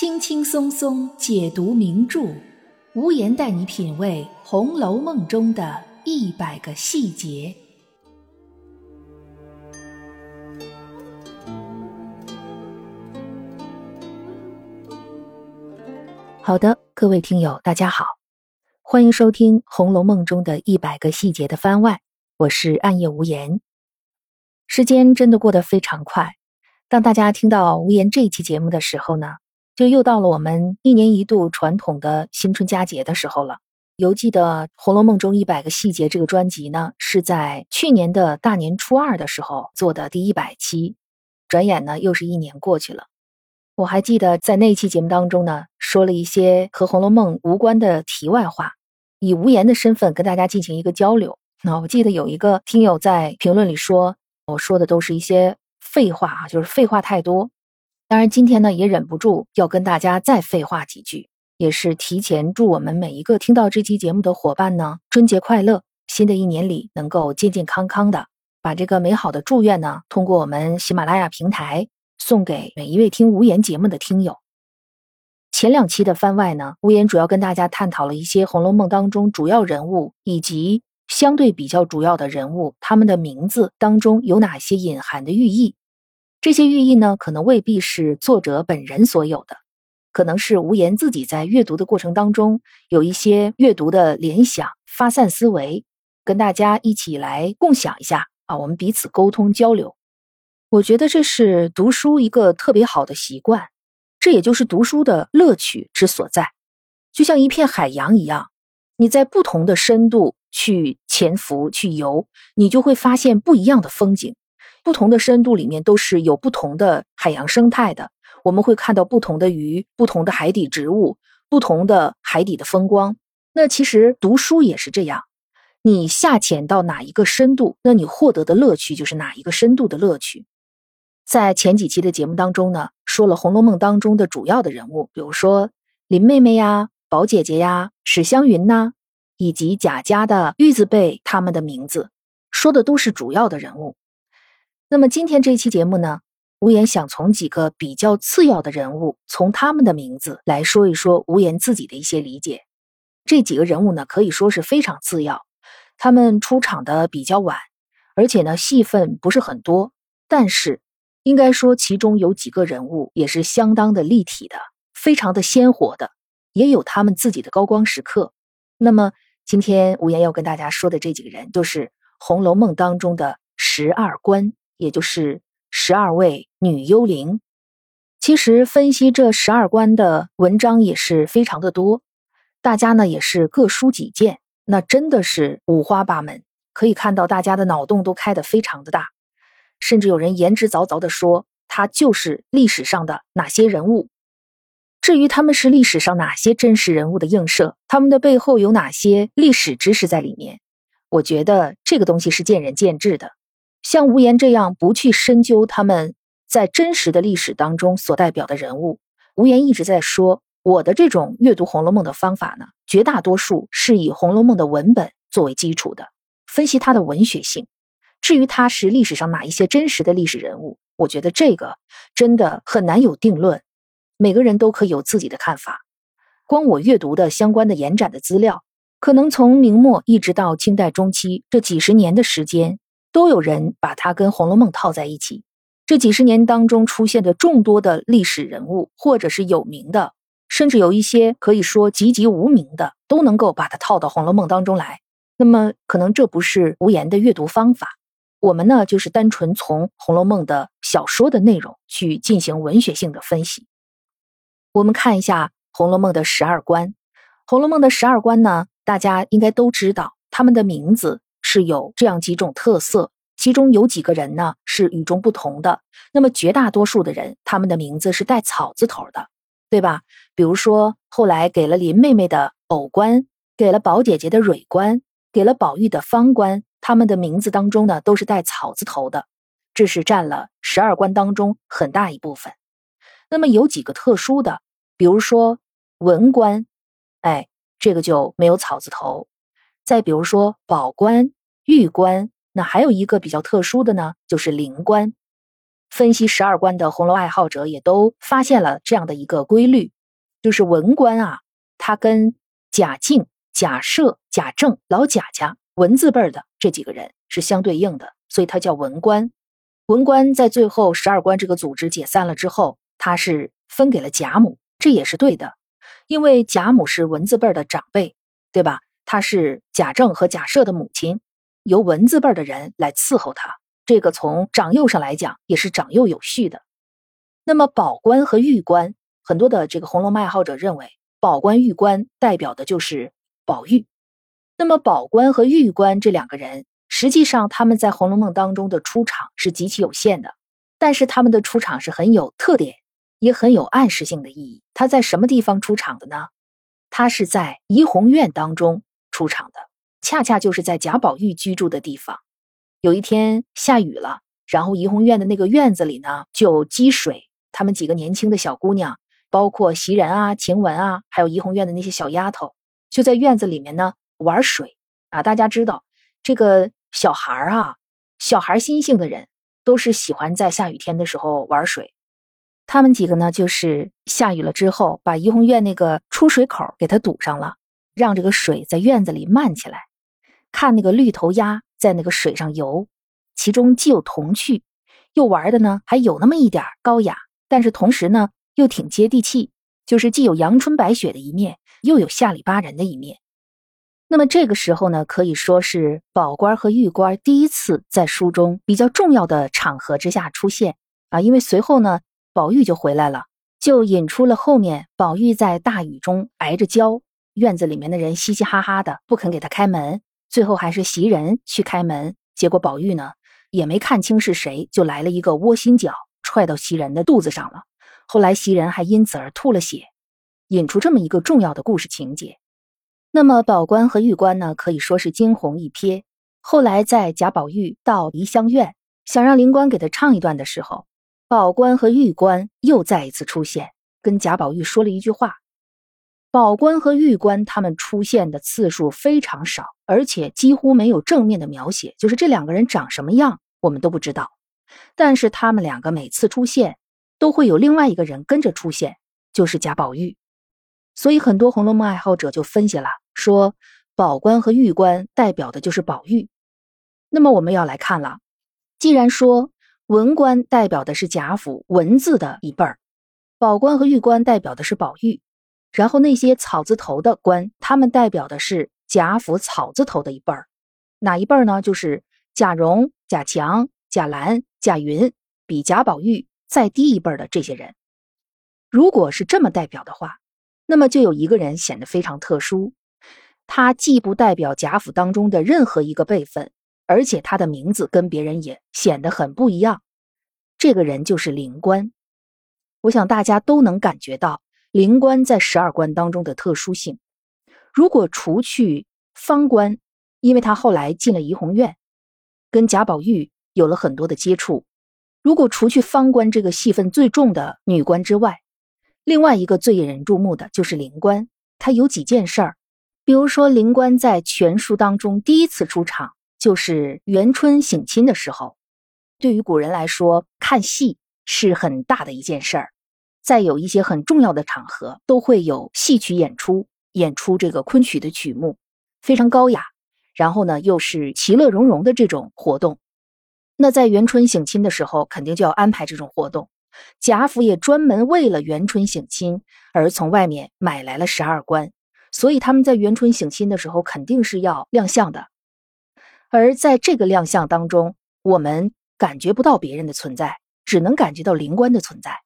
轻轻松松解读名著，无言带你品味《红楼梦》中的一百个细节。好的，各位听友，大家好，欢迎收听《红楼梦》中的一百个细节的番外，我是暗夜无言。时间真的过得非常快，当大家听到无言这一期节目的时候呢？就又到了我们一年一度传统的新春佳节的时候了。犹记得《红楼梦》中一百个细节这个专辑呢，是在去年的大年初二的时候做的第一百期。转眼呢，又是一年过去了。我还记得在那期节目当中呢，说了一些和《红楼梦》无关的题外话，以无言的身份跟大家进行一个交流。那我记得有一个听友在评论里说，我说的都是一些废话啊，就是废话太多。当然，今天呢也忍不住要跟大家再废话几句，也是提前祝我们每一个听到这期节目的伙伴呢春节快乐，新的一年里能够健健康康的。把这个美好的祝愿呢，通过我们喜马拉雅平台送给每一位听无言节目的听友。前两期的番外呢，无言主要跟大家探讨了一些《红楼梦》当中主要人物以及相对比较主要的人物，他们的名字当中有哪些隐含的寓意。这些寓意呢，可能未必是作者本人所有的，可能是无言自己在阅读的过程当中有一些阅读的联想、发散思维，跟大家一起来共享一下啊，我们彼此沟通交流。我觉得这是读书一个特别好的习惯，这也就是读书的乐趣之所在。就像一片海洋一样，你在不同的深度去潜伏、去游，你就会发现不一样的风景。不同的深度里面都是有不同的海洋生态的，我们会看到不同的鱼、不同的海底植物、不同的海底的风光。那其实读书也是这样，你下潜到哪一个深度，那你获得的乐趣就是哪一个深度的乐趣。在前几期的节目当中呢，说了《红楼梦》当中的主要的人物，比如说林妹妹呀、宝姐姐呀、史湘云呐，以及贾家的玉字辈他们的名字，说的都是主要的人物。那么今天这期节目呢，无言想从几个比较次要的人物，从他们的名字来说一说无言自己的一些理解。这几个人物呢，可以说是非常次要，他们出场的比较晚，而且呢戏份不是很多。但是应该说，其中有几个人物也是相当的立体的，非常的鲜活的，也有他们自己的高光时刻。那么今天无言要跟大家说的这几个人，就是《红楼梦》当中的十二关。也就是十二位女幽灵，其实分析这十二关的文章也是非常的多，大家呢也是各抒己见，那真的是五花八门，可以看到大家的脑洞都开得非常的大，甚至有人言之凿凿的说，他就是历史上的哪些人物。至于他们是历史上哪些真实人物的映射，他们的背后有哪些历史知识在里面，我觉得这个东西是见仁见智的。像无言这样不去深究他们在真实的历史当中所代表的人物，无言一直在说我的这种阅读《红楼梦》的方法呢，绝大多数是以《红楼梦》的文本作为基础的，分析它的文学性。至于他是历史上哪一些真实的历史人物，我觉得这个真的很难有定论，每个人都可以有自己的看法。光我阅读的相关的延展的资料，可能从明末一直到清代中期这几十年的时间。都有人把它跟《红楼梦》套在一起。这几十年当中出现的众多的历史人物，或者是有名的，甚至有一些可以说籍籍无名的，都能够把它套到《红楼梦》当中来。那么，可能这不是无言的阅读方法。我们呢，就是单纯从《红楼梦》的小说的内容去进行文学性的分析。我们看一下《红楼梦》的十二关。《红楼梦》的十二关呢，大家应该都知道，他们的名字。是有这样几种特色，其中有几个人呢是与众不同的。那么绝大多数的人，他们的名字是带草字头的，对吧？比如说后来给了林妹妹的藕官，给了宝姐姐的蕊官，给了宝玉的芳官，他们的名字当中呢都是带草字头的，这是占了十二关当中很大一部分。那么有几个特殊的，比如说文官，哎，这个就没有草字头。再比如说宝官。玉官，那还有一个比较特殊的呢，就是灵官。分析十二关的红楼爱好者也都发现了这样的一个规律，就是文官啊，他跟贾敬、贾赦、贾政、老贾家文字辈的这几个人是相对应的，所以他叫文官。文官在最后十二关这个组织解散了之后，他是分给了贾母，这也是对的，因为贾母是文字辈的长辈，对吧？他是贾政和贾赦的母亲，由文字辈的人来伺候他。这个从长幼上来讲也是长幼有序的。那么宝官和玉官，很多的这个《红楼梦》爱好者认为，宝官、玉官代表的就是宝玉。那么宝官和玉官这两个人，实际上他们在《红楼梦》当中的出场是极其有限的，但是他们的出场是很有特点，也很有暗示性的意义。他在什么地方出场的呢？他是在怡红院当中出场的，恰恰就是在贾宝玉居住的地方。有一天下雨了，然后怡红院的那个院子里呢就积水。他们几个年轻的小姑娘，包括袭人啊、晴雯啊，还有怡红院的那些小丫头，就在院子里面呢玩水啊。大家知道，这个小孩啊，小孩心性的人都是喜欢在下雨天的时候玩水。他们几个呢，就是下雨了之后，把怡红院那个出水口给它堵上了，让这个水在院子里漫起来，看那个绿头鸭。在那个水上游，其中既有童趣，又玩的呢还有那么一点高雅，但是同时呢又挺接地气，就是既有阳春白雪的一面，又有下里巴人的一面。那么这个时候呢，可以说是宝官和玉官第一次在书中比较重要的场合之下出现啊，因为随后呢宝玉就回来了，就引出了后面宝玉在大雨中挨着浇，院子里面的人嘻嘻哈哈的不肯给他开门。最后还是袭人去开门，结果宝玉呢也没看清是谁，就来了一个窝心脚，踹到袭人的肚子上了。后来袭人还因此而吐了血，引出这么一个重要的故事情节。那么宝官和玉官呢，可以说是惊鸿一瞥。后来在贾宝玉到梨香院，想让灵官给他唱一段的时候，宝官和玉官又再一次出现，跟贾宝玉说了一句话。宝官和玉官他们出现的次数非常少，而且几乎没有正面的描写，就是这两个人长什么样我们都不知道。但是他们两个每次出现，都会有另外一个人跟着出现，就是贾宝玉。所以很多《红楼梦》爱好者就分析了，说宝官和玉官代表的就是宝玉。那么我们要来看了，既然说文官代表的是贾府文字的一辈儿，宝官和玉官代表的是宝玉。然后那些草字头的官，他们代表的是贾府草字头的一辈儿，哪一辈儿呢？就是贾蓉、贾强、贾兰、贾云，比贾宝玉再低一辈儿的这些人。如果是这么代表的话，那么就有一个人显得非常特殊，他既不代表贾府当中的任何一个辈分，而且他的名字跟别人也显得很不一样。这个人就是灵官。我想大家都能感觉到。灵官在十二关当中的特殊性，如果除去方官，因为他后来进了怡红院，跟贾宝玉有了很多的接触。如果除去方官这个戏份最重的女官之外，另外一个最引人注目的就是灵官。他有几件事儿，比如说灵官在全书当中第一次出场就是元春省亲的时候。对于古人来说，看戏是很大的一件事儿。再有一些很重要的场合，都会有戏曲演出，演出这个昆曲的曲目，非常高雅。然后呢，又是其乐融融的这种活动。那在元春省亲的时候，肯定就要安排这种活动。贾府也专门为了元春省亲而从外面买来了十二官，所以他们在元春省亲的时候肯定是要亮相的。而在这个亮相当中，我们感觉不到别人的存在，只能感觉到灵官的存在。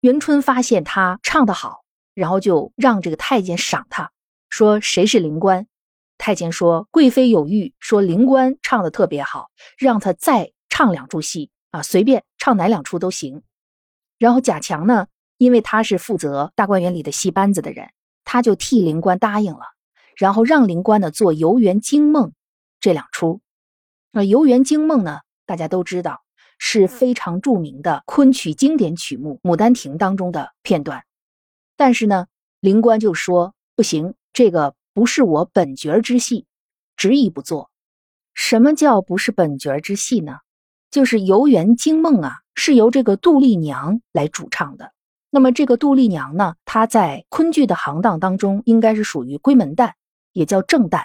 元春发现他唱得好，然后就让这个太监赏他，说谁是灵官？太监说贵妃有谕，说灵官唱的特别好，让他再唱两出戏啊，随便唱哪两出都行。然后贾强呢，因为他是负责大观园里的戏班子的人，他就替灵官答应了，然后让灵官呢做《游园惊梦》这两出。那《游园惊梦》呢，大家都知道。是非常著名的昆曲经典曲目《牡丹亭》当中的片段，但是呢，灵官就说不行，这个不是我本角之戏，执意不做。什么叫不是本角之戏呢？就是《游园惊梦》啊，是由这个杜丽娘来主唱的。那么这个杜丽娘呢，她在昆剧的行当当中应该是属于闺门旦，也叫正旦，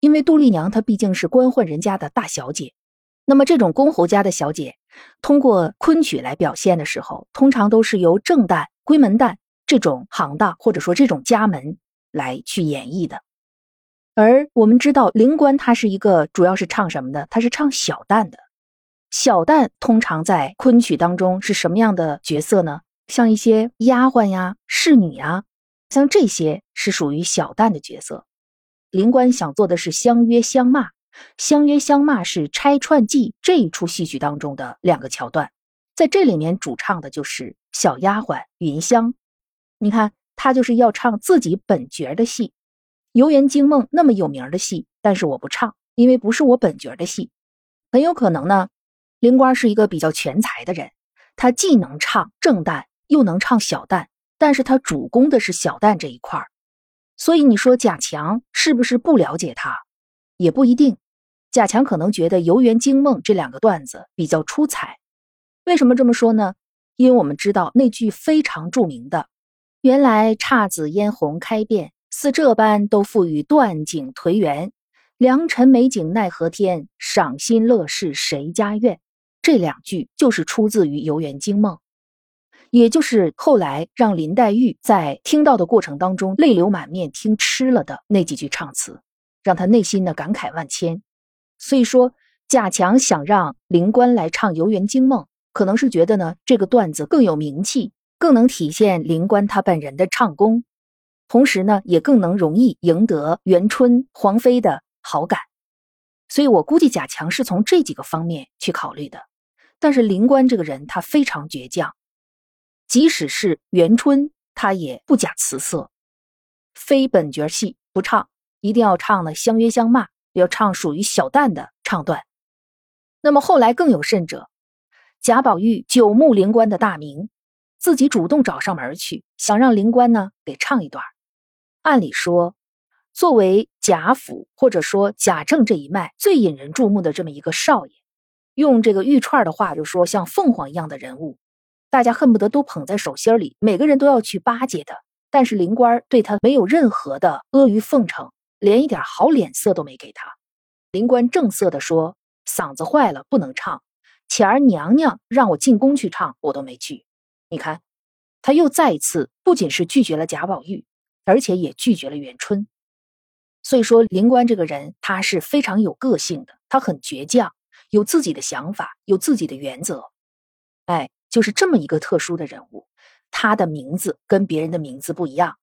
因为杜丽娘她毕竟是官宦人家的大小姐。那么这种公侯家的小姐，通过昆曲来表现的时候，通常都是由正旦、闺门旦这种行当或者说这种家门来去演绎的。而我们知道，灵官他是一个主要是唱什么的？他是唱小旦的。小旦通常在昆曲当中是什么样的角色呢？像一些丫鬟呀、侍女呀，像这些是属于小旦的角色。灵官想做的是相约相骂，相约相骂是《拆串记》这一出戏曲当中的两个桥段，在这里面主唱的就是小丫鬟云香。你看，她就是要唱自己本角的戏，《游园惊梦》那么有名的戏，但是我不唱，因为不是我本角的戏，很有可能呢。灵官是一个比较全才的人，他既能唱正旦，又能唱小旦，但是他主攻的是小旦这一块儿。所以你说贾强是不是不了解他？也不一定。贾强可能觉得《游园惊梦》这两个段子比较出彩。为什么这么说呢？因为我们知道那句非常著名的：“原来姹紫嫣红开遍，似这般都付与断井颓垣。良辰美景奈何天，赏心乐事谁家院。”这两句就是出自于《游园惊梦》，也就是后来让林黛玉在听到的过程当中泪流满面、听吃了的那几句唱词，让她内心的感慨万千。所以说，贾强想让灵官来唱《游园惊梦》，可能是觉得呢这个段子更有名气，更能体现灵官他本人的唱功，同时呢也更能容易赢得元春皇妃的好感。所以我估计贾强是从这几个方面去考虑的。但是灵官这个人，他非常倔强，即使是元春，他也不假辞色，非本角戏不唱，一定要唱的相约相骂，要唱属于小旦的唱段。那么后来更有甚者，贾宝玉久慕灵官的大名，自己主动找上门去，想让灵官呢给唱一段。按理说，作为贾府或者说贾政这一脉最引人注目的这么一个少爷。用这个玉串的话就说，像凤凰一样的人物，大家恨不得都捧在手心里，每个人都要去巴结的。但是灵官对他没有任何的阿谀奉承，连一点好脸色都没给他。灵官正色的说：“嗓子坏了，不能唱。前儿娘娘让我进宫去唱，我都没去。你看，他又再一次不仅是拒绝了贾宝玉，而且也拒绝了元春。所以说，灵官这个人他是非常有个性的，他很倔强。”有自己的想法，有自己的原则，哎，就是这么一个特殊的人物。他的名字跟别人的名字不一样。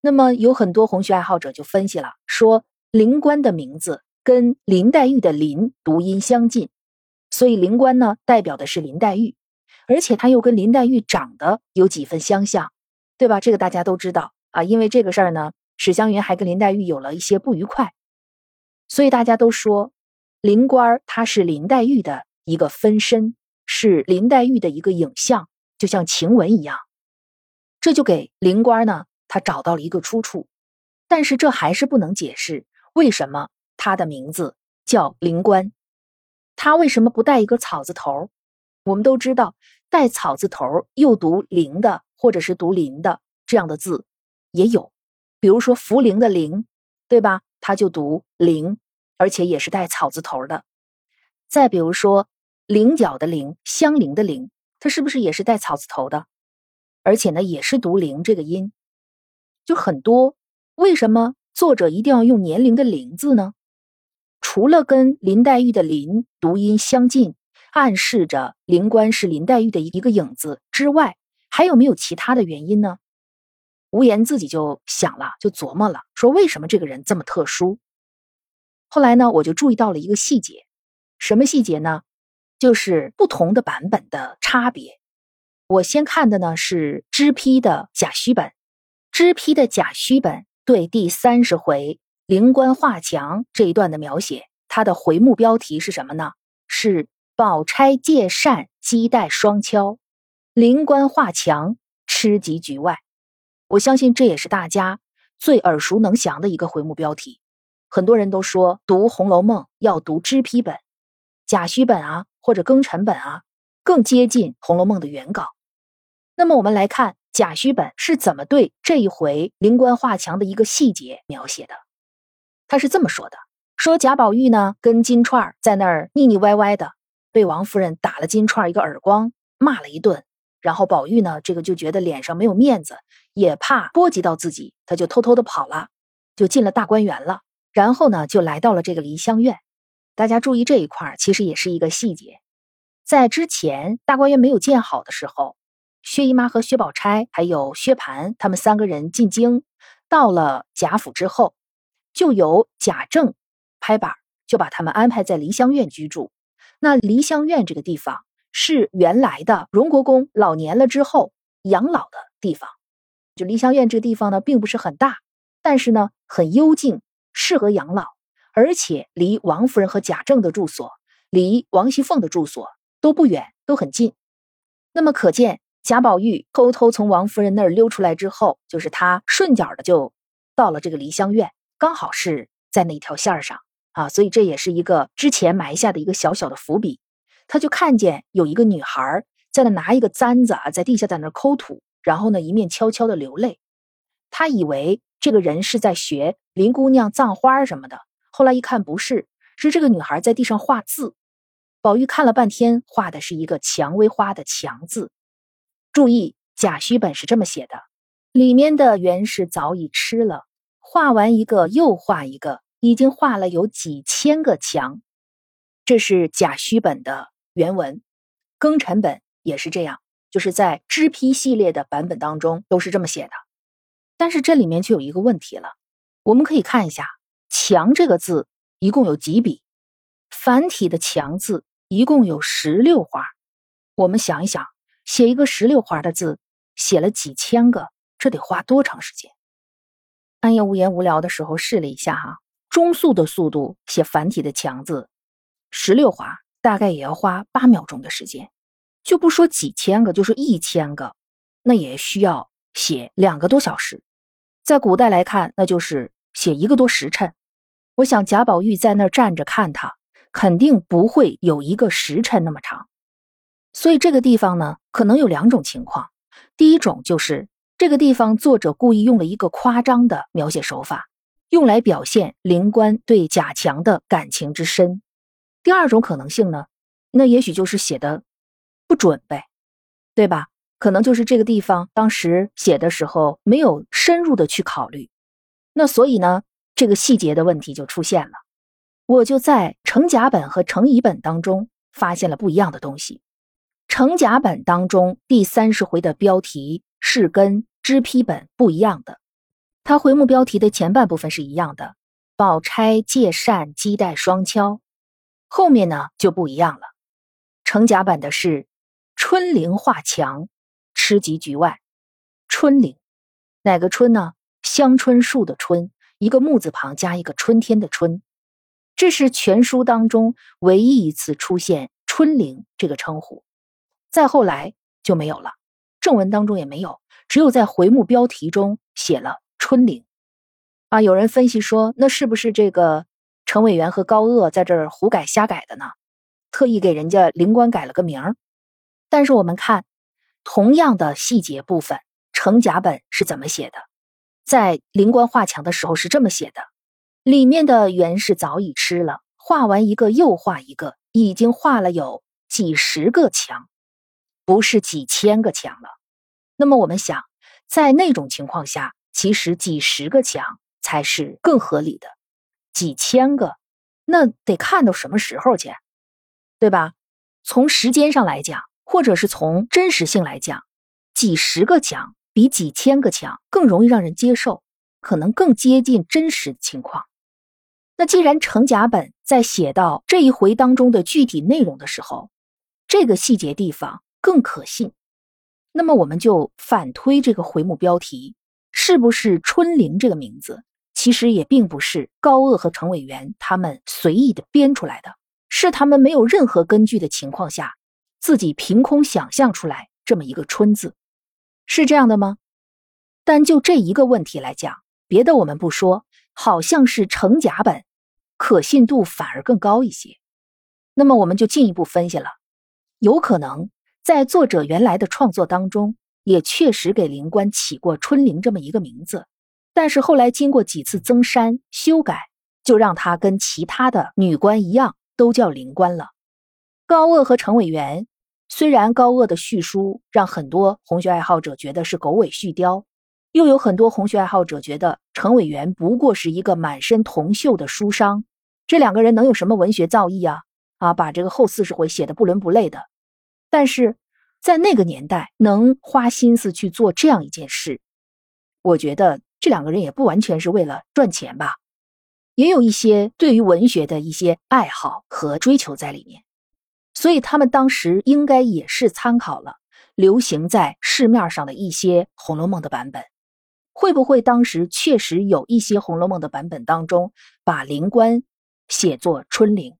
那么有很多红学爱好者就分析了，说灵官的名字跟林黛玉的“林”读音相近，所以灵官呢代表的是林黛玉，而且他又跟林黛玉长得有几分相像，对吧？这个大家都知道啊。因为这个事儿呢，史湘云还跟林黛玉有了一些不愉快，所以大家都说。灵官儿他是林黛玉的一个分身，是林黛玉的一个影像，就像晴雯一样。这就给灵官呢，他找到了一个出处。但是这还是不能解释为什么他的名字叫灵官。他为什么不带一个草字头？我们都知道，带草字头又读灵的，或者是读林的这样的字也有，比如说茯苓的苓，对吧？他就读灵。而且也是带草字头的，再比如说“菱角”的“菱”，香菱的“菱”，它是不是也是带草字头的？而且呢，也是读“菱”这个音，就很多。为什么作者一定要用年龄的“龄”字呢？除了跟林黛玉的“林”读音相近，暗示着灵官是林黛玉的一个影子之外，还有没有其他的原因呢？无言自己就想了，就琢磨了，说为什么这个人这么特殊？后来呢，我就注意到了一个细节，什么细节呢？就是不同的版本的差别。我先看的呢是脂批的甲戌本，支批的甲戌本对第三十回灵官画墙这一段的描写，它的回目标题是什么呢？是宝钗借扇击带双敲，灵官画墙吃及局外。我相信这也是大家最耳熟能详的一个回目标题。很多人都说读《红楼梦》要读支批本、甲戌本啊，或者庚辰本啊，更接近《红楼梦》的原稿。那么我们来看贾诩本是怎么对这一回灵官画墙的一个细节描写的。他是这么说的：说贾宝玉呢跟金钏在那儿腻腻歪歪的，被王夫人打了金钏一个耳光，骂了一顿。然后宝玉呢，这个就觉得脸上没有面子，也怕波及到自己，他就偷偷的跑了，就进了大观园了。然后呢，就来到了这个梨香院。大家注意这一块其实也是一个细节。在之前大观园没有建好的时候，薛姨妈和薛宝钗还有薛蟠他们三个人进京，到了贾府之后，就由贾政拍板，就把他们安排在梨香院居住。那梨香院这个地方。是原来的荣国公老年了之后养老的地方，就梨香院这个地方呢，并不是很大，但是呢很幽静，适合养老，而且离王夫人和贾政的住所，离王熙凤的住所都不远，都很近。那么可见贾宝玉偷偷从王夫人那儿溜出来之后，就是他顺脚的就到了这个梨香院，刚好是在那条线上啊，所以这也是一个之前埋下的一个小小的伏笔。他就看见有一个女孩在那拿一个簪子啊，在地下在那抠土，然后呢一面悄悄的流泪。他以为这个人是在学林姑娘葬花什么的，后来一看不是，是这个女孩在地上画字。宝玉看了半天，画的是一个蔷薇花的蔷字。注意，贾诩本是这么写的，里面的原是早已吃了，画完一个又画一个，已经画了有几千个墙。这是贾诩本的。原文，庚辰本也是这样，就是在支批系列的版本当中都是这么写的。但是这里面就有一个问题了，我们可以看一下“墙”这个字一共有几笔，繁体的“墙”字一共有十六画。我们想一想，写一个十六画的字，写了几千个，这得花多长时间？暗夜无言无聊的时候试了一下哈，中速的速度写繁体的“强”字，十六画。大概也要花八秒钟的时间，就不说几千个，就是一千个，那也需要写两个多小时。在古代来看，那就是写一个多时辰。我想贾宝玉在那儿站着看他，肯定不会有一个时辰那么长。所以这个地方呢，可能有两种情况：第一种就是这个地方作者故意用了一个夸张的描写手法，用来表现灵官对贾强的感情之深。第二种可能性呢，那也许就是写的不准呗，对吧？可能就是这个地方当时写的时候没有深入的去考虑，那所以呢，这个细节的问题就出现了。我就在成甲本和成乙本当中发现了不一样的东西。成甲本当中第三十回的标题是跟支批本不一样的，它回目标题的前半部分是一样的，宝钗借扇击带双敲。后面呢就不一样了，成甲版的是春灵画墙，吃及局外。春灵，哪个春呢？香椿树的春，一个木字旁加一个春天的春。这是全书当中唯一一次出现春灵这个称呼，再后来就没有了，正文当中也没有，只有在回目标题中写了春灵。啊，有人分析说，那是不是这个？程委员和高鹗在这儿胡改瞎改的呢，特意给人家灵官改了个名儿。但是我们看同样的细节部分，程甲本是怎么写的？在灵官画墙的时候是这么写的：里面的原是早已吃了，画完一个又画一个，已经画了有几十个墙，不是几千个强了。那么我们想，在那种情况下，其实几十个强才是更合理的。几千个，那得看到什么时候去，对吧？从时间上来讲，或者是从真实性来讲，几十个强比几千个强更容易让人接受，可能更接近真实的情况。那既然程甲本在写到这一回当中的具体内容的时候，这个细节地方更可信，那么我们就反推这个回目标题是不是春玲这个名字？其实也并不是高鹗和程委员他们随意的编出来的，是他们没有任何根据的情况下，自己凭空想象出来这么一个“春”字，是这样的吗？但就这一个问题来讲，别的我们不说，好像是程甲本可信度反而更高一些。那么我们就进一步分析了，有可能在作者原来的创作当中，也确实给灵官起过春灵这么一个名字，但是后来经过几次增删修改，就让他跟其他的女官一样，都叫灵官了。高鹗和程伟元，虽然高鹗的叙书让很多红学爱好者觉得是狗尾续貂，又有很多红学爱好者觉得程伟元不过是一个满身铜锈的书商。这两个人能有什么文学造诣啊？啊，把这个后四十回写的不伦不类的。但是在那个年代，能花心思去做这样一件事，我觉得这两个人也不完全是为了赚钱吧，也有一些对于文学的一些爱好和追求在里面。所以他们当时应该也是参考了流行在市面上的一些《红楼梦》的版本。会不会当时确实有一些《红楼梦》的版本当中把灵官？写作春灵，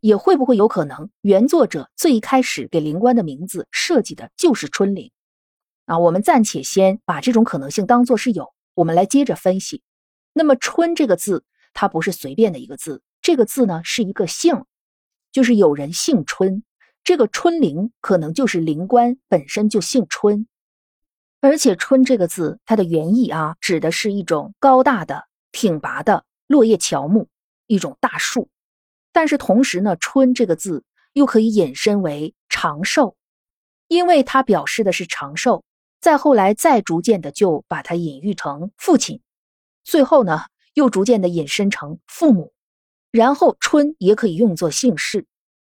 也会不会有可能原作者最开始给灵官的名字设计的就是春灵？啊，我们暂且先把这种可能性当做是有，我们来接着分析。那么“春”这个字，它不是随便的一个字，这个字呢是一个姓，就是有人姓春，这个春灵可能就是灵官本身就姓春，而且“春”这个字它的原意啊，指的是一种高大的、挺拔的落叶乔木。一种大树，但是同时呢，“春”这个字又可以引申为长寿，因为它表示的是长寿。再后来，再逐渐的就把它隐喻成父亲，最后呢，又逐渐的引申成父母。然后，“春”也可以用作姓氏，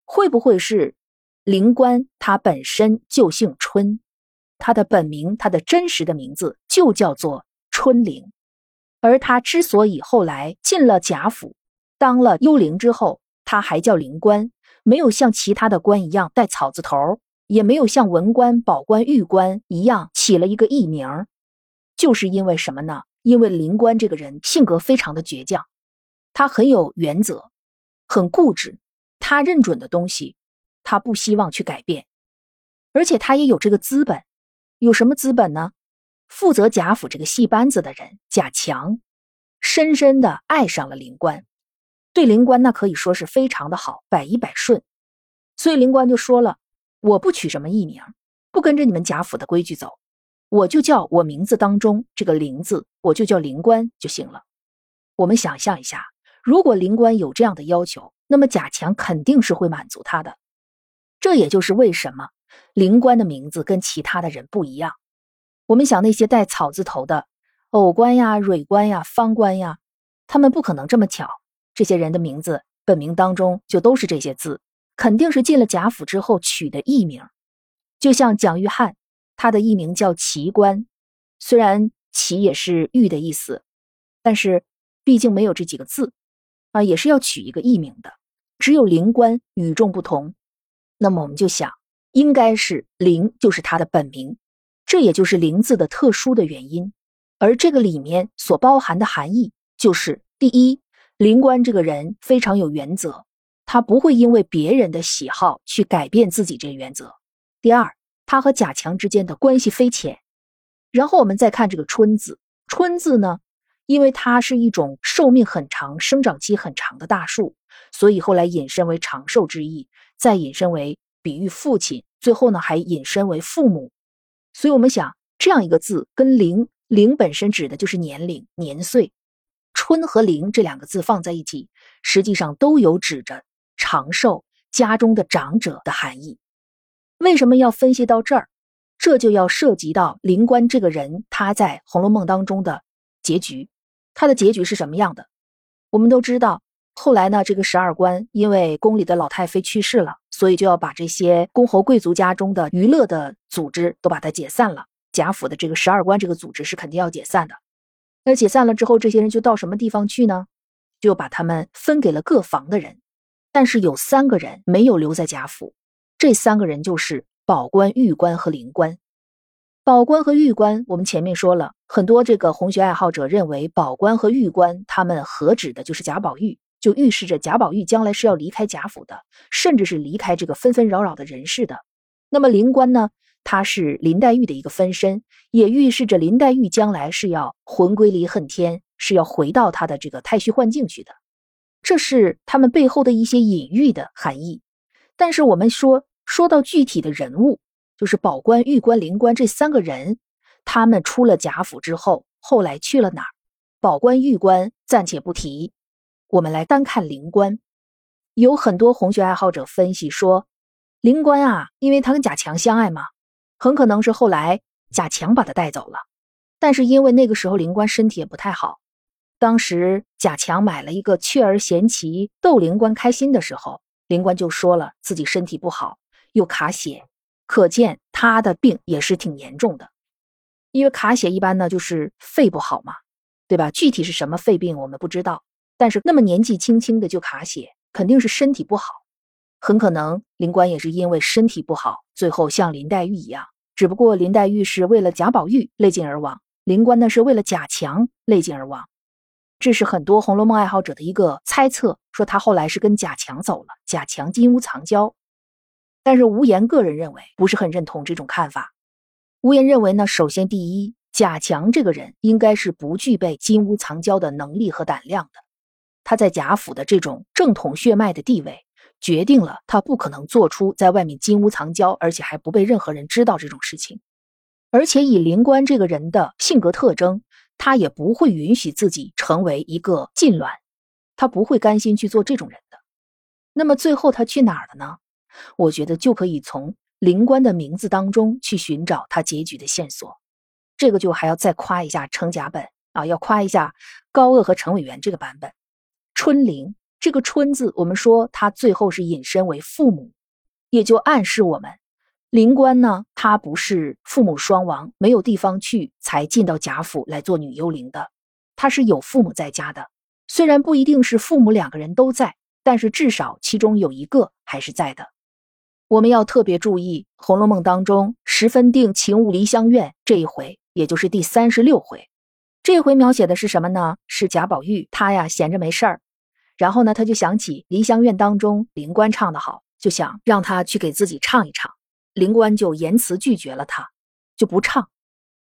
会不会是灵官他本身就姓春，他的本名，他的真实的名字就叫做春灵，而他之所以后来进了贾府。当了幽灵之后，他还叫灵官，没有像其他的官一样带草字头，也没有像文官、保官、御官一样起了一个艺名，就是因为什么呢？因为灵官这个人性格非常的倔强，他很有原则，很固执，他认准的东西，他不希望去改变，而且他也有这个资本，有什么资本呢？负责贾府这个戏班子的人贾强，深深的爱上了灵官。对灵官那可以说是非常的好，百依百顺，所以灵官就说了：“我不取什么艺名，不跟着你们贾府的规矩走，我就叫我名字当中这个灵字，我就叫灵官就行了。”我们想象一下，如果灵官有这样的要求，那么贾强肯定是会满足他的。这也就是为什么灵官的名字跟其他的人不一样。我们想那些带草字头的偶官呀、蕊官呀、方官呀，他们不可能这么巧。这些人的名字本名当中就都是这些字，肯定是进了贾府之后取的艺名。就像蒋玉菡，他的艺名叫奇官，虽然奇也是玉的意思，但是毕竟没有这几个字啊，也是要取一个艺名的。只有灵官与众不同，那么我们就想，应该是灵就是他的本名，这也就是灵字的特殊的原因。而这个里面所包含的含义，就是第一。灵官这个人非常有原则，他不会因为别人的喜好去改变自己这原则。第二，他和贾强之间的关系非浅。然后我们再看这个“春”字，“春”字呢，因为它是一种寿命很长、生长期很长的大树，所以后来引申为长寿之意，再引申为比喻父亲，最后呢还引申为父母。所以我们想，这样一个字跟“灵”，“灵”本身指的就是年龄、年岁。春和灵这两个字放在一起，实际上都有指着长寿、家中的长者的含义。为什么要分析到这儿？这就要涉及到灵官这个人他在《红楼梦》当中的结局。他的结局是什么样的？我们都知道，后来呢，这个十二官因为宫里的老太妃去世了，所以就要把这些公侯贵族家中的娱乐的组织都把它解散了。贾府的这个十二官这个组织是肯定要解散的。那解散了之后，这些人就到什么地方去呢？就把他们分给了各房的人，但是有三个人没有留在贾府，这三个人就是宝官、玉官和灵官。宝官和玉官，我们前面说了很多，这个红学爱好者认为宝官和玉官他们合指的就是贾宝玉，就预示着贾宝玉将来是要离开贾府的，甚至是离开这个纷纷扰扰的人世的。那么灵官呢？他是林黛玉的一个分身，也预示着林黛玉将来是要魂归离恨天，是要回到她的这个太虚幻境去的。这是他们背后的一些隐喻的含义。但是我们说说到具体的人物，就是宝官、玉官、灵官这三个人，他们出了贾府之后，后来去了哪儿？宝官、玉官暂且不提，我们来单看灵官。有很多红学爱好者分析说，灵官啊，因为他跟贾强相爱嘛，很可能是后来贾强把他带走了。但是因为那个时候灵官身体也不太好，当时贾强买了一个雀儿衔旗逗灵官开心的时候，灵官就说了自己身体不好，又卡血。可见他的病也是挺严重的，因为卡血一般呢就是肺不好嘛，对吧？具体是什么肺病我们不知道，但是那么年纪轻轻的就卡血，肯定是身体不好。很可能林官也是因为身体不好，最后像林黛玉一样，只不过林黛玉是为了贾宝玉泪尽而亡，林官呢是为了贾强泪尽而亡。这是很多《红楼梦》爱好者的一个猜测，说他后来是跟贾强走了，贾强金屋藏娇。但是无言个人认为不是很认同这种看法。无言认为呢，首先第一，贾强这个人应该是不具备金屋藏娇的能力和胆量的。他在贾府的这种正统血脉的地位，决定了他不可能做出在外面金屋藏娇，而且还不被任何人知道这种事情。而且以灵官这个人的性格特征，他也不会允许自己成为一个禁卵，他不会甘心去做这种人的。那么最后他去哪儿了呢？我觉得就可以从灵官的名字当中去寻找他结局的线索，这个就还要再夸一下程甲本啊，要夸一下高鹗和程委员这个版本。春灵这个春字，我们说它最后是引申为父母，也就暗示我们灵官呢，他不是父母双亡没有地方去才进到贾府来做女幽灵的，他是有父母在家的，虽然不一定是父母两个人都在，但是至少其中有一个还是在的。我们要特别注意《红楼梦》当中“十分定情物离香院”这一回，也就是第三十六回。这回描写的是什么呢？是贾宝玉他呀闲着没事儿，然后呢他就想起梨香院当中灵官唱得好，就想让他去给自己唱一唱。灵官就言辞拒绝了他，就不唱。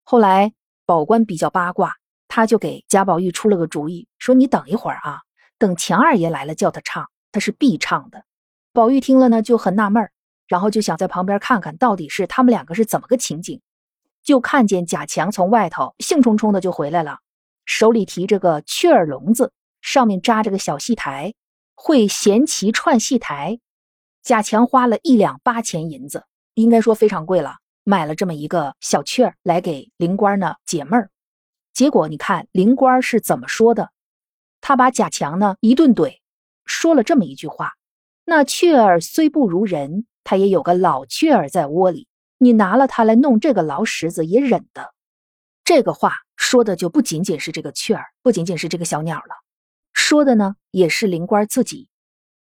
后来宝官比较八卦，他就给贾宝玉出了个主意，说：“你等一会儿啊，等强二爷来了叫他唱，他是必唱的。”宝玉听了呢就很纳闷儿。然后就想在旁边看看到底是他们两个是怎么个情景，就看见贾强从外头兴冲冲的就回来了，手里提着个雀儿笼子，上面扎着个小戏台，会衔旗串戏台。贾强花了一两八钱银子，应该说非常贵了，买了这么一个小雀儿来给灵官呢解闷儿。结果你看灵官是怎么说的？他把贾强呢一顿怼，说了这么一句话：“那雀儿虽不如人。”他也有个老雀儿在窝里，你拿了它来弄这个劳什子也忍的。这个话说的就不仅仅是这个雀儿，不仅仅是这个小鸟了，说的呢也是灵官自己。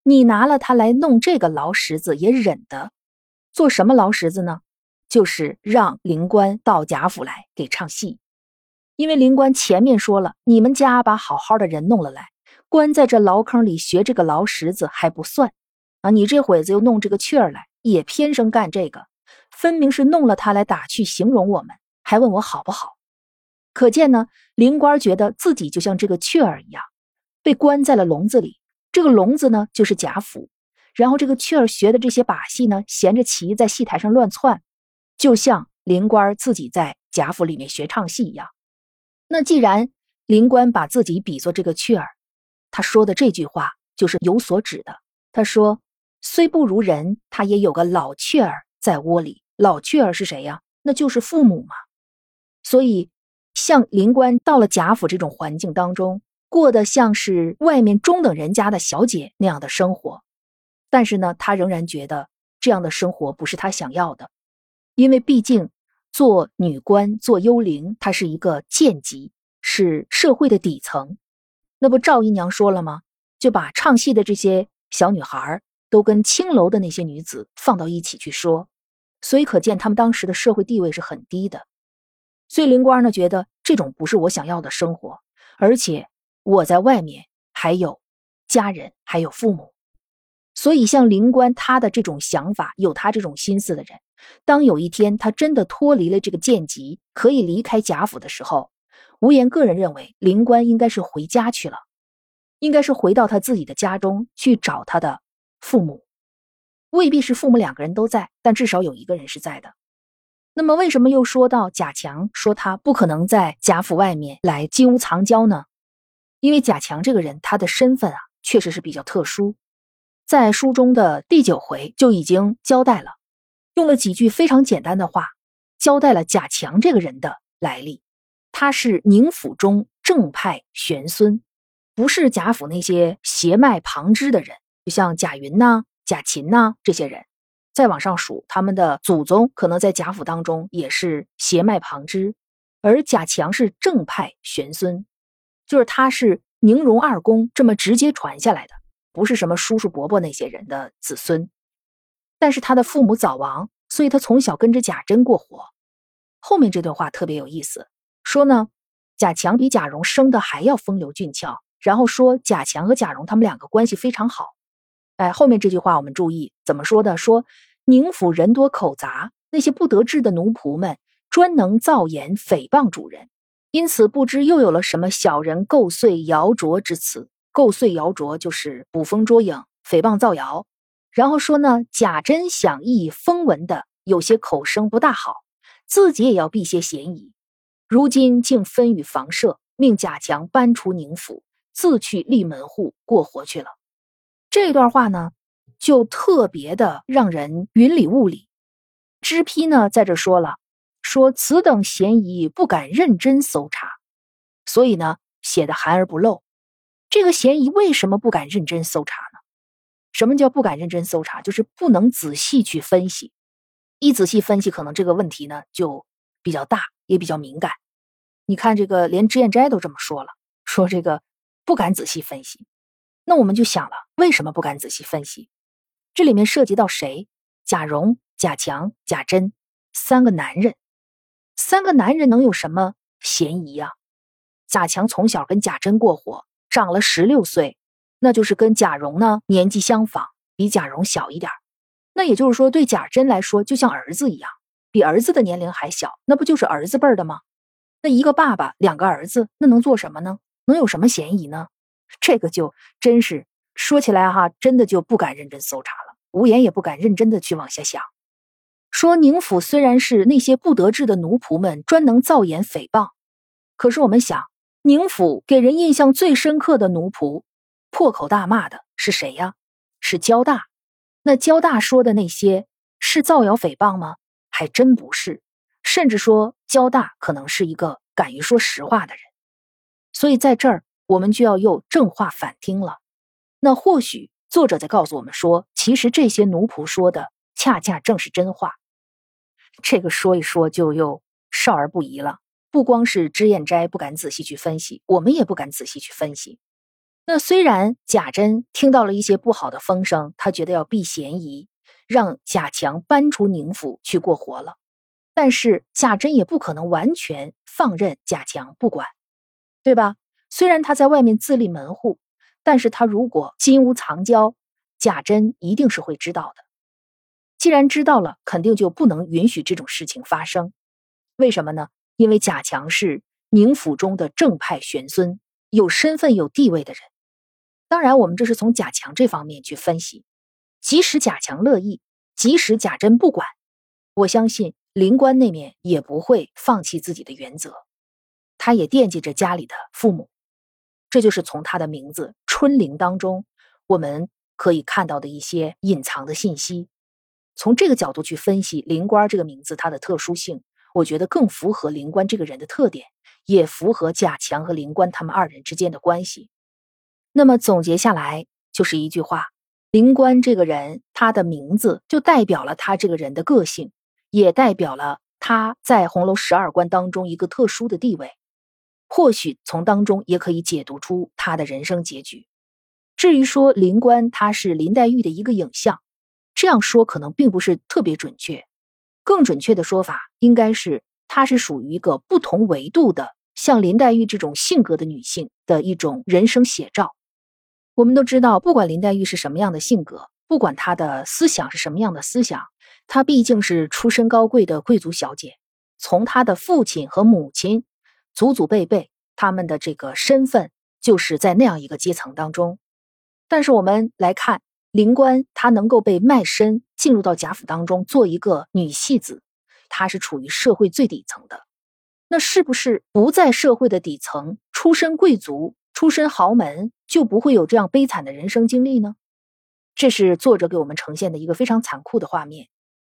你拿了他来弄这个劳什子也忍的，做什么劳什子呢？就是让灵官到贾府来给唱戏。因为灵官前面说了，你们家把好好的人弄了来，关在这牢坑里学这个劳什子还不算。啊！你这会子又弄这个雀儿来，也偏生干这个，分明是弄了他来打趣形容我们，还问我好不好？可见呢，灵官觉得自己就像这个雀儿一样，被关在了笼子里。这个笼子呢，就是贾府。然后这个雀儿学的这些把戏呢，衔着旗在戏台上乱窜，就像林官自己在贾府里面学唱戏一样。那既然林官把自己比作这个雀儿，他说的这句话就是有所指的。他说。虽不如人，他也有个老雀儿在窝里。老雀儿是谁呀？那就是父母嘛。所以，像林官到了贾府这种环境当中，过得像是外面中等人家的小姐那样的生活。但是呢，他仍然觉得这样的生活不是他想要的，因为毕竟做女官、做幽灵，它是一个贱籍，是社会的底层。那不赵姨娘说了吗？就把唱戏的这些小女孩。都跟青楼的那些女子放到一起去说，所以可见他们当时的社会地位是很低的。所以灵官呢觉得这种不是我想要的生活，而且我在外面还有家人，还有父母。所以像灵官他的这种想法，有他这种心思的人，当有一天他真的脱离了这个贱籍，可以离开贾府的时候，无言个人认为灵官应该是回家去了，应该是回到他自己的家中去找他的。父母未必是父母两个人都在，但至少有一个人是在的。那么为什么又说到贾强说他不可能在贾府外面来金屋藏娇呢？因为贾强这个人，他的身份啊，确实是比较特殊，在书中的第九回就已经交代了，用了几句非常简单的话，交代了贾强这个人的来历。他是宁府中正派玄孙，不是贾府那些邪脉旁支的人，就像贾云呐、贾琴呐这些人。再往上数，他们的祖宗可能在贾府当中也是邪脉旁支，而贾强是正派玄孙，就是他是宁荣二公这么直接传下来的，不是什么叔叔伯伯那些人的子孙。但是他的父母早亡，所以他从小跟着贾珍过活。后面这段话特别有意思，说呢，贾强比贾蓉生的还要风流俊俏，然后说贾强和贾蓉他们两个关系非常好。哎，后面这句话我们注意怎么说的？说宁府人多口杂，那些不得志的奴仆们专能造言诽谤主人，因此不知又有了什么小人构碎谣诼之词。构碎谣诼就是捕风捉影、诽谤造谣。然后说呢，贾珍想议风闻的有些口声不大好，自己也要避些嫌疑。如今竟分与房舍，命贾强搬出宁府，自去立门户过活去了。这段话呢，就特别的让人云里雾里。知批呢在这说了，说此等嫌疑不敢认真搜查，所以呢写的含而不露。这个嫌疑为什么不敢认真搜查呢？什么叫不敢认真搜查？就是不能仔细去分析。一仔细分析，可能这个问题呢就比较大，也比较敏感。你看这个，连脂砚斋都这么说了，说这个不敢仔细分析。那我们就想了，为什么不敢仔细分析？这里面涉及到谁？贾蓉、贾强、贾珍三个男人，三个男人能有什么嫌疑呀？贾强从小跟贾珍过活，长了十六岁，那就是跟贾蓉呢年纪相仿，比贾蓉小一点那也就是说，对贾珍来说，就像儿子一样，比儿子的年龄还小，那不就是儿子辈儿的吗？那一个爸爸，两个儿子，那能做什么呢？能有什么嫌疑呢？这个就真是说起来哈，真的就不敢认真搜查了。无言也不敢认真的去往下想。说宁府虽然是那些不得志的奴仆们专能造言诽谤，可是我们想，宁府给人印象最深刻的奴仆，破口大骂的是谁呀？是焦大。那焦大说的那些是造谣诽谤吗？还真不是。甚至说焦大可能是一个敢于说实话的人。所以在这儿。我们就要又正话反听了。那或许作者在告诉我们说，其实这些奴仆说的恰恰正是真话。这个说一说就又少儿不宜了。不光是脂砚斋不敢仔细去分析，我们也不敢仔细去分析。那虽然贾珍听到了一些不好的风声，他觉得要避嫌疑，让贾强搬出宁府去过活了，但是贾珍也不可能完全放任贾强不管，对吧？虽然他在外面自立门户，但是他如果金屋藏娇，贾珍一定是会知道的。既然知道了，肯定就不能允许这种事情发生。为什么呢？因为贾强是宁府中的正派玄孙，有身份、有地位的人。当然，我们这是从贾强这方面去分析。即使贾强乐意，即使贾珍不管，我相信灵官那面也不会放弃自己的原则，他也惦记着家里的父母。这就是从他的名字“春灵”当中，我们可以看到的一些隐藏的信息。从这个角度去分析“灵官”这个名字它的特殊性，我觉得更符合灵官这个人的特点，也符合贾强和灵官他们二人之间的关系。那么总结下来就是一句话：灵官这个人，他的名字就代表了他这个人的个性，也代表了他在红楼十二关当中一个特殊的地位。或许从当中也可以解读出他的人生结局。至于说灵官他是林黛玉的一个影像，这样说可能并不是特别准确。更准确的说法应该是，她是属于一个不同维度的，像林黛玉这种性格的女性的一种人生写照。我们都知道，不管林黛玉是什么样的性格，不管她的思想是什么样的思想，她毕竟是出身高贵的贵族小姐，从她的父亲和母亲。祖祖辈辈，他们的这个身份就是在那样一个阶层当中。但是我们来看，灵官她能够被卖身进入到贾府当中做一个女戏子，他是处于社会最底层的。那是不是不在社会的底层，出身贵族、出身豪门，就不会有这样悲惨的人生经历呢？这是作者给我们呈现的一个非常残酷的画面，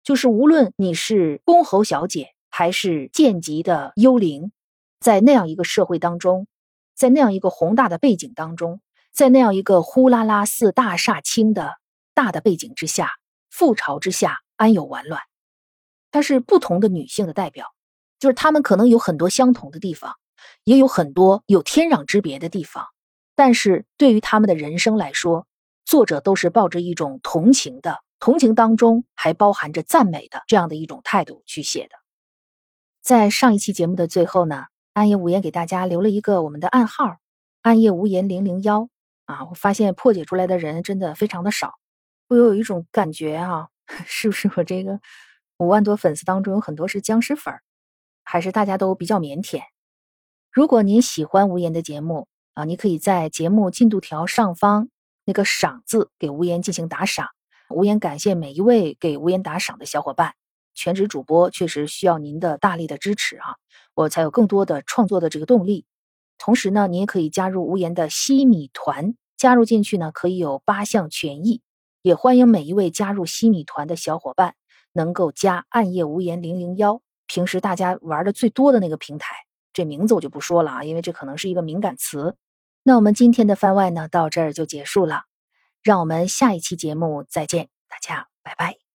就是无论你是公侯小姐，还是贱籍的幽灵，在那样一个社会当中，在那样一个宏大的背景当中，在那样一个呼啦啦似大厦倾的大的背景之下，覆巢之下，安有完卵？她是不同的女性的代表。就是她们可能有很多相同的地方，也有很多有天壤之别的地方，但是对于他们的人生来说，作者都是抱着一种同情的，同情当中还包含着赞美的这样的一种态度去写的。在上一期节目的最后呢，暗夜无言给大家留了一个我们的暗号“暗夜无言零零幺”啊，我发现破解出来的人真的非常的少，我有一种感觉啊，是不是我这个五万多粉丝当中有很多是僵尸粉儿？还是大家都比较腼腆。如果您喜欢无言的节目啊，你可以在节目进度条上方那个“赏”字给无言进行打赏。无言感谢每一位给无言打赏的小伙伴。全职主播确实需要您的大力的支持啊，我才有更多的创作的这个动力。同时呢，您也可以加入无言的西米团，加入进去呢可以有八项权益。也欢迎每一位加入西米团的小伙伴能够加暗夜无言零零幺。平时大家玩的最多的那个平台，这名字我就不说了啊，因为这可能是一个敏感词。那我们今天的番外呢，到这儿就结束了，让我们下一期节目再见，大家拜拜。